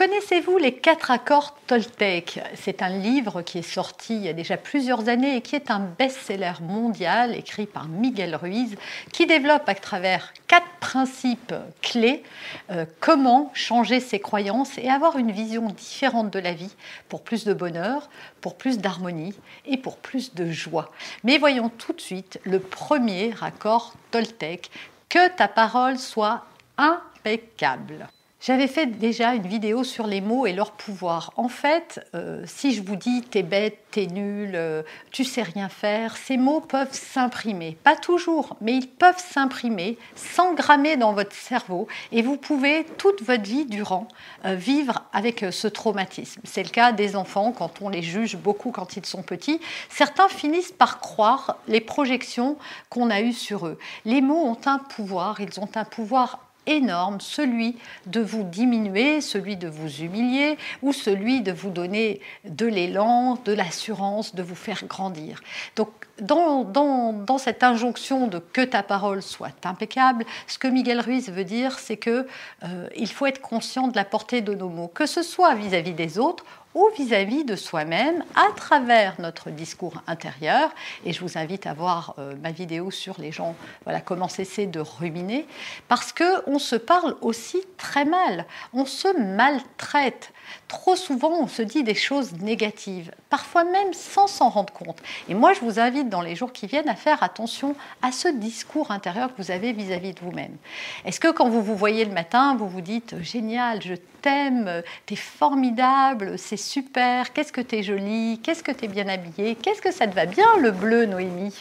Connaissez-vous les quatre accords Toltec? C'est un livre qui est sorti il y a déjà plusieurs années et qui est un best-seller mondial écrit par Miguel Ruiz qui développe à travers quatre principes clés euh, comment changer ses croyances et avoir une vision différente de la vie pour plus de bonheur, pour plus d'harmonie et pour plus de joie. Mais voyons tout de suite le premier accord Toltec, que ta parole soit impeccable. J'avais fait déjà une vidéo sur les mots et leur pouvoir. En fait, euh, si je vous dis t'es bête, t'es nul, euh, tu sais rien faire, ces mots peuvent s'imprimer. Pas toujours, mais ils peuvent s'imprimer, s'engrammer dans votre cerveau et vous pouvez toute votre vie durant euh, vivre avec ce traumatisme. C'est le cas des enfants quand on les juge beaucoup quand ils sont petits. Certains finissent par croire les projections qu'on a eues sur eux. Les mots ont un pouvoir, ils ont un pouvoir énorme, celui de vous diminuer, celui de vous humilier ou celui de vous donner de l'élan, de l'assurance, de vous faire grandir. Donc dans, cette injonction de que ta parole soit impeccable, ce que Miguel Ruiz veut dire, c'est que euh, il faut être conscient de la portée de nos mots, que ce soit vis à -vis des autres ou vis-à-vis de soi-même à travers notre discours intérieur. Et je vous invite à voir euh, ma vidéo sur les gens, voilà, comment cesser de ruminer, parce qu'on se parle aussi très mal, on se maltraite. Trop souvent, on se dit des choses négatives, parfois même sans s'en rendre compte. Et moi, je vous invite dans les jours qui viennent à faire attention à ce discours intérieur que vous avez vis-à-vis de vous-même. Est-ce que quand vous vous voyez le matin, vous vous dites génial, je t'aime, t'es formidable, c'est super, qu'est-ce que t'es jolie, qu'est-ce que t'es bien habillée, qu'est-ce que ça te va bien le bleu, Noémie?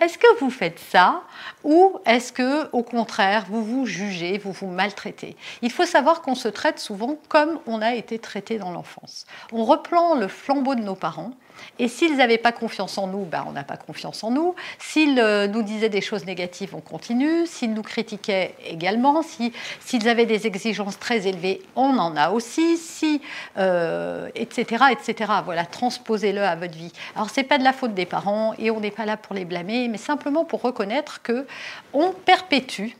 Est-ce que vous faites ça ou est-ce que, au contraire, vous vous jugez, vous vous maltraitez? Il faut savoir qu'on se traite souvent comme on a été traité dans l'enfance. On reprend le flambeau de nos parents et s'ils n'avaient pas confiance en nous, ben on n'a pas confiance en nous. S'ils euh, nous disaient des choses négatives, on continue. S'ils nous critiquaient également. S'ils avaient des exigences très élevées, on en a aussi. Si, euh, etc., etc. Voilà, transposez-le à votre vie. Alors, ce n'est pas de la faute des parents et on n'est pas là pour les blâmer, mais simplement pour reconnaître que on perpétue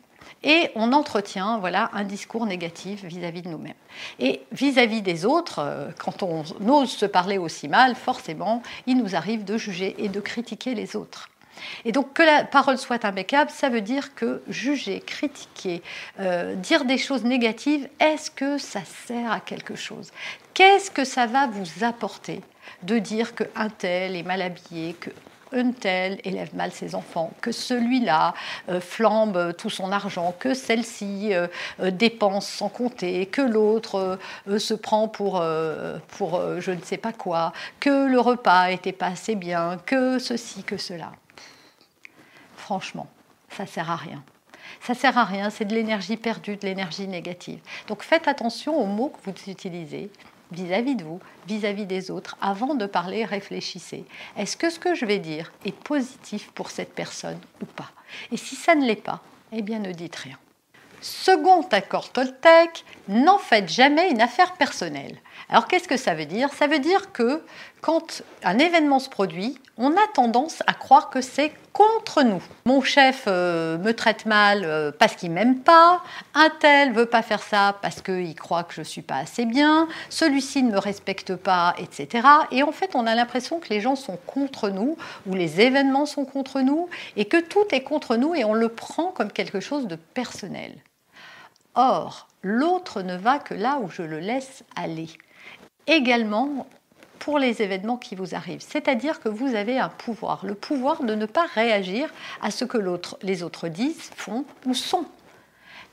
et on entretient voilà, un discours négatif vis-à-vis de nous-mêmes. Et vis-à-vis des autres, euh, quand on ose se parler aussi mal, forcément, il nous arrive de juger et de critiquer les autres. Et donc que la parole soit impeccable, ça veut dire que juger, critiquer, euh, dire des choses négatives, est-ce que ça sert à quelque chose? Qu'est-ce que ça va vous apporter de dire qu'un tel est mal habillé, que un tel élève mal ses enfants, que celui-là euh, flambe tout son argent, que celle-ci euh, euh, dépense sans compter, que l'autre se prend pour, pour je ne sais pas quoi, que le repas n'était pas assez bien, que ceci, que cela. Franchement, ça sert à rien. Ça sert à rien, c'est de l'énergie perdue, de l'énergie négative. Donc faites attention aux mots que vous utilisez vis-à-vis de vous, vis-à-vis des autres, avant de parler, réfléchissez. Est-ce que ce que je vais dire est positif pour cette personne ou pas? Et si ça ne l'est pas, eh bien ne dites rien. Second accord Toltec, n'en faites jamais une affaire personnelle. Alors qu'est-ce que ça veut dire? Ça veut dire que quand un événement se produit, on a tendance à croire que c'est contre nous. Mon chef euh, me traite mal euh, parce qu'il m'aime pas, un tel veut pas faire ça parce qu'il croit que je suis pas assez bien, celui-ci ne me respecte pas, etc. Et en fait, on a l'impression que les gens sont contre nous ou les événements sont contre nous et que tout est contre nous et on le prend comme quelque chose de personnel. Or, l'autre ne va que là où je le laisse aller. Également pour les événements qui vous arrivent, c'est-à-dire que vous avez un pouvoir, le pouvoir de ne pas réagir à ce que les autres disent, font ou sont.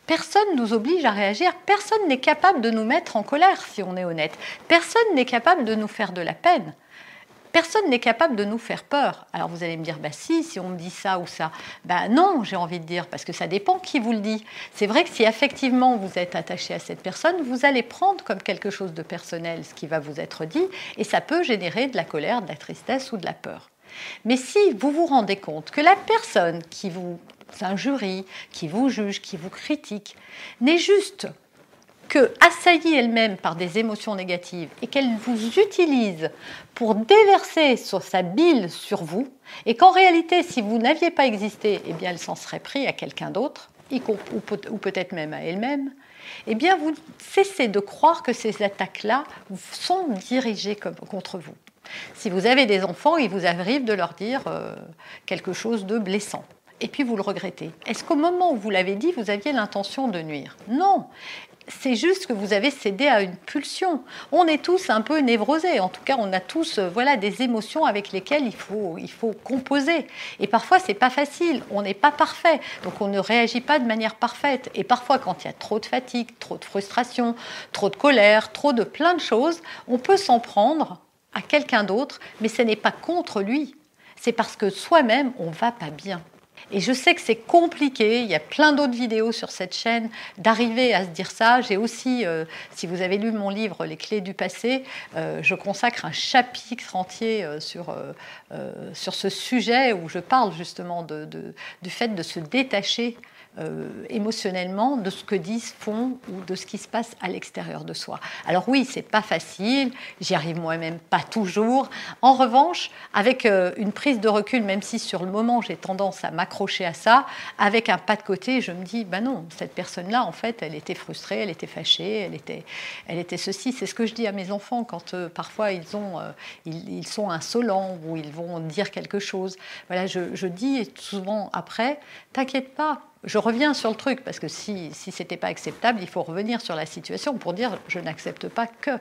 Personne ne nous oblige à réagir, personne n'est capable de nous mettre en colère si on est honnête, personne n'est capable de nous faire de la peine. Personne n'est capable de nous faire peur. Alors vous allez me dire, bah si, si on me dit ça ou ça. Bah non, j'ai envie de dire, parce que ça dépend qui vous le dit. C'est vrai que si effectivement vous êtes attaché à cette personne, vous allez prendre comme quelque chose de personnel ce qui va vous être dit, et ça peut générer de la colère, de la tristesse ou de la peur. Mais si vous vous rendez compte que la personne qui vous injurie, qui vous juge, qui vous critique, n'est juste que assaillie elle-même par des émotions négatives et qu'elle vous utilise pour déverser sa bile sur vous, et qu'en réalité, si vous n'aviez pas existé, eh bien, elle s'en serait pris à quelqu'un d'autre, ou peut-être même à elle-même, eh bien, vous cessez de croire que ces attaques-là sont dirigées contre vous. Si vous avez des enfants, il vous arrive de leur dire euh, quelque chose de blessant et puis vous le regrettez. Est-ce qu'au moment où vous l'avez dit, vous aviez l'intention de nuire? Non c'est juste que vous avez cédé à une pulsion. On est tous un peu névrosés. En tout cas, on a tous euh, voilà, des émotions avec lesquelles il faut, il faut composer. Et parfois, c'est pas facile. On n'est pas parfait. Donc, on ne réagit pas de manière parfaite. Et parfois, quand il y a trop de fatigue, trop de frustration, trop de colère, trop de plein de choses, on peut s'en prendre à quelqu'un d'autre, mais ce n'est pas contre lui. C'est parce que soi-même, on va pas bien. Et je sais que c'est compliqué, il y a plein d'autres vidéos sur cette chaîne, d'arriver à se dire ça. J'ai aussi, euh, si vous avez lu mon livre Les clés du passé, euh, je consacre un chapitre entier euh, sur, sur ce sujet où je parle justement du fait de se détacher émotionnellement de ce que disent, font ou de ce qui se passe à l'extérieur de soi. Alors oui, c'est pas facile, j'y arrive moi-même pas toujours. En revanche, avec euh, une prise de recul, même si sur le moment j'ai tendance à m'accrocher à ça, avec un pas de côté, je me dis, ben non, cette personne-là, en fait, elle était frustrée, elle était fâchée, elle était, elle était ceci. C'est ce que je dis à mes enfants quand euh, parfois ils, ont, ils, sont insolents ou ils vont dire quelque chose. Voilà, je, je dis souvent après, t'inquiète pas, je reviens sur le truc, parce que si, si ce n'était pas acceptable, il faut revenir sur la situation pour dire je n'accepte pas que.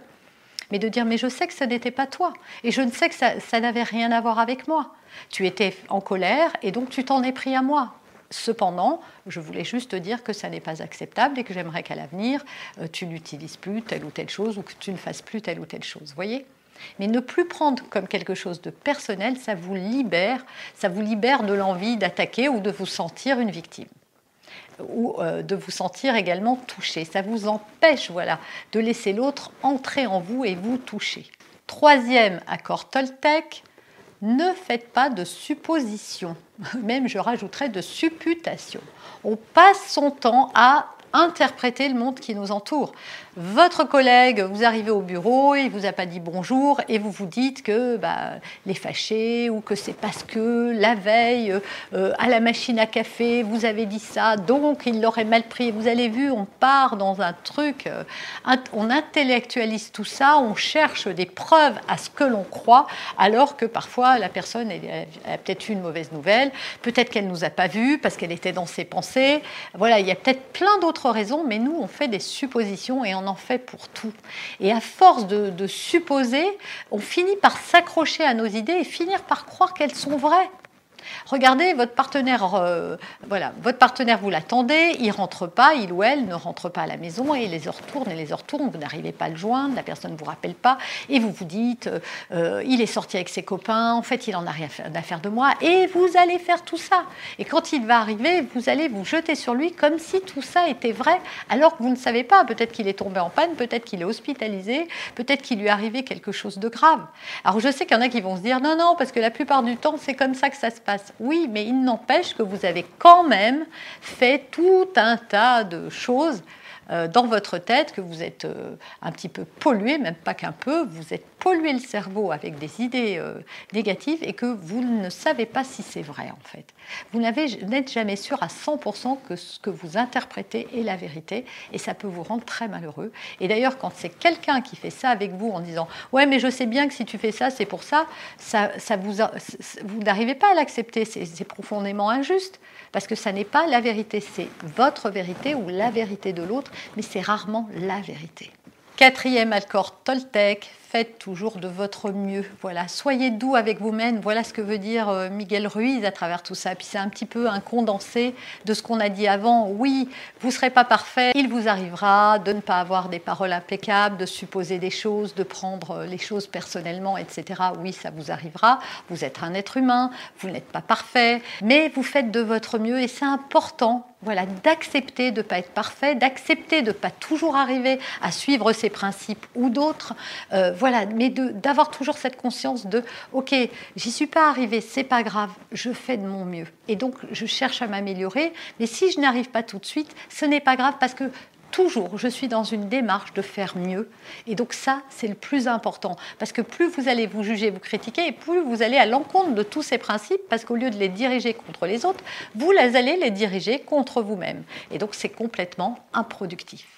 Mais de dire mais je sais que ce n'était pas toi, et je ne sais que ça, ça n'avait rien à voir avec moi. Tu étais en colère, et donc tu t'en es pris à moi. Cependant, je voulais juste te dire que ça n'est pas acceptable et que j'aimerais qu'à l'avenir, euh, tu n'utilises plus telle ou telle chose ou que tu ne fasses plus telle ou telle chose. Voyez? Mais ne plus prendre comme quelque chose de personnel, ça vous libère, ça vous libère de l'envie d'attaquer ou de vous sentir une victime ou euh, de vous sentir également touché. Ça vous empêche voilà, de laisser l'autre entrer en vous et vous toucher. Troisième accord Toltec, ne faites pas de suppositions, même je rajouterais de supputations. On passe son temps à interpréter le monde qui nous entoure. Votre collègue, vous arrivez au bureau, il vous a pas dit bonjour et vous vous dites que bah, les fâché ou que c'est parce que la veille euh, à la machine à café vous avez dit ça, donc il l'aurait mal pris. Vous avez vu, on part dans un truc, euh, on intellectualise tout ça, on cherche des preuves à ce que l'on croit, alors que parfois la personne a peut-être eu une mauvaise nouvelle, peut-être qu'elle nous a pas vus parce qu'elle était dans ses pensées. Voilà, il y a peut-être plein d'autres raisons, mais nous on fait des suppositions et on en fait pour tout. Et à force de, supposer, on finit par s'accrocher à nos idées et finir par croire qu'elles sont vraies. Regardez votre partenaire, euh, voilà, votre partenaire vous l'attendez, il rentre pas, il ou elle ne rentre pas à la maison et les heures tournent et les heures tournent, vous n'arrivez pas à le joindre, la personne ne vous rappelle pas et vous vous dites, euh, euh, il est sorti avec ses copains, en fait il en a rien à faire de moi et vous allez faire tout ça. Et quand il va arriver, vous allez vous jeter sur lui comme si tout ça était vrai, alors que vous ne savez pas. Peut-être qu'il est tombé en panne, peut-être qu'il est hospitalisé, peut-être qu'il lui est arrivé quelque chose de grave. Alors je sais qu'il y en a qui vont se dire non non parce que la plupart du temps c'est comme ça que ça se passe. Oui, mais il n'empêche que vous avez quand même fait tout un tas de choses euh, dans votre tête, que vous êtes euh, un petit peu pollué, même pas qu'un peu, vous êtes pollué le cerveau avec des idées euh, négatives et que vous ne savez pas si c'est vrai en fait. Vous n'êtes jamais sûr à 100% que ce que vous interprétez est la vérité et ça peut vous rendre très malheureux. Et d'ailleurs, quand c'est quelqu'un qui fait ça avec vous en disant Ouais, mais je sais bien que si tu fais ça, c'est pour ça, ça, ça vous, vous n'arrivez pas à l'accepter, c'est profondément injuste parce que ça n'est pas la vérité, c'est votre vérité ou la vérité de l'autre, mais c'est rarement la vérité. Quatrième accord Toltec, faites toujours de votre mieux. Voilà, soyez doux avec vous-même. Voilà ce que veut dire euh, Miguel Ruiz à travers tout ça. Puis c'est un petit peu un condensé de ce qu'on a dit avant. Oui, vous serez pas parfait. Il vous arrivera de ne pas avoir des paroles impeccables, de supposer des choses, de prendre euh, les choses personnellement, etc. Oui, ça vous arrivera. Vous êtes un être humain. Vous n'êtes pas parfait, mais vous faites de votre mieux et c'est important voilà, d'accepter de ne pas être parfait, d'accepter de ne pas toujours arriver à suivre ses principes ou d'autres, euh, voilà, mais d'avoir toujours cette conscience de, ok, j'y suis pas arrivé, c'est pas grave, je fais de mon mieux. Et donc, je cherche à m'améliorer, mais si je n'arrive pas tout de suite, ce n'est pas grave parce que toujours, je suis dans une démarche de faire mieux. Et donc ça, c'est le plus important. Parce que plus vous allez vous juger, vous critiquer, et plus vous allez à l'encontre de tous ces principes, parce qu'au lieu de les diriger contre les autres, vous allez les diriger contre vous-même. Et donc c'est complètement improductif.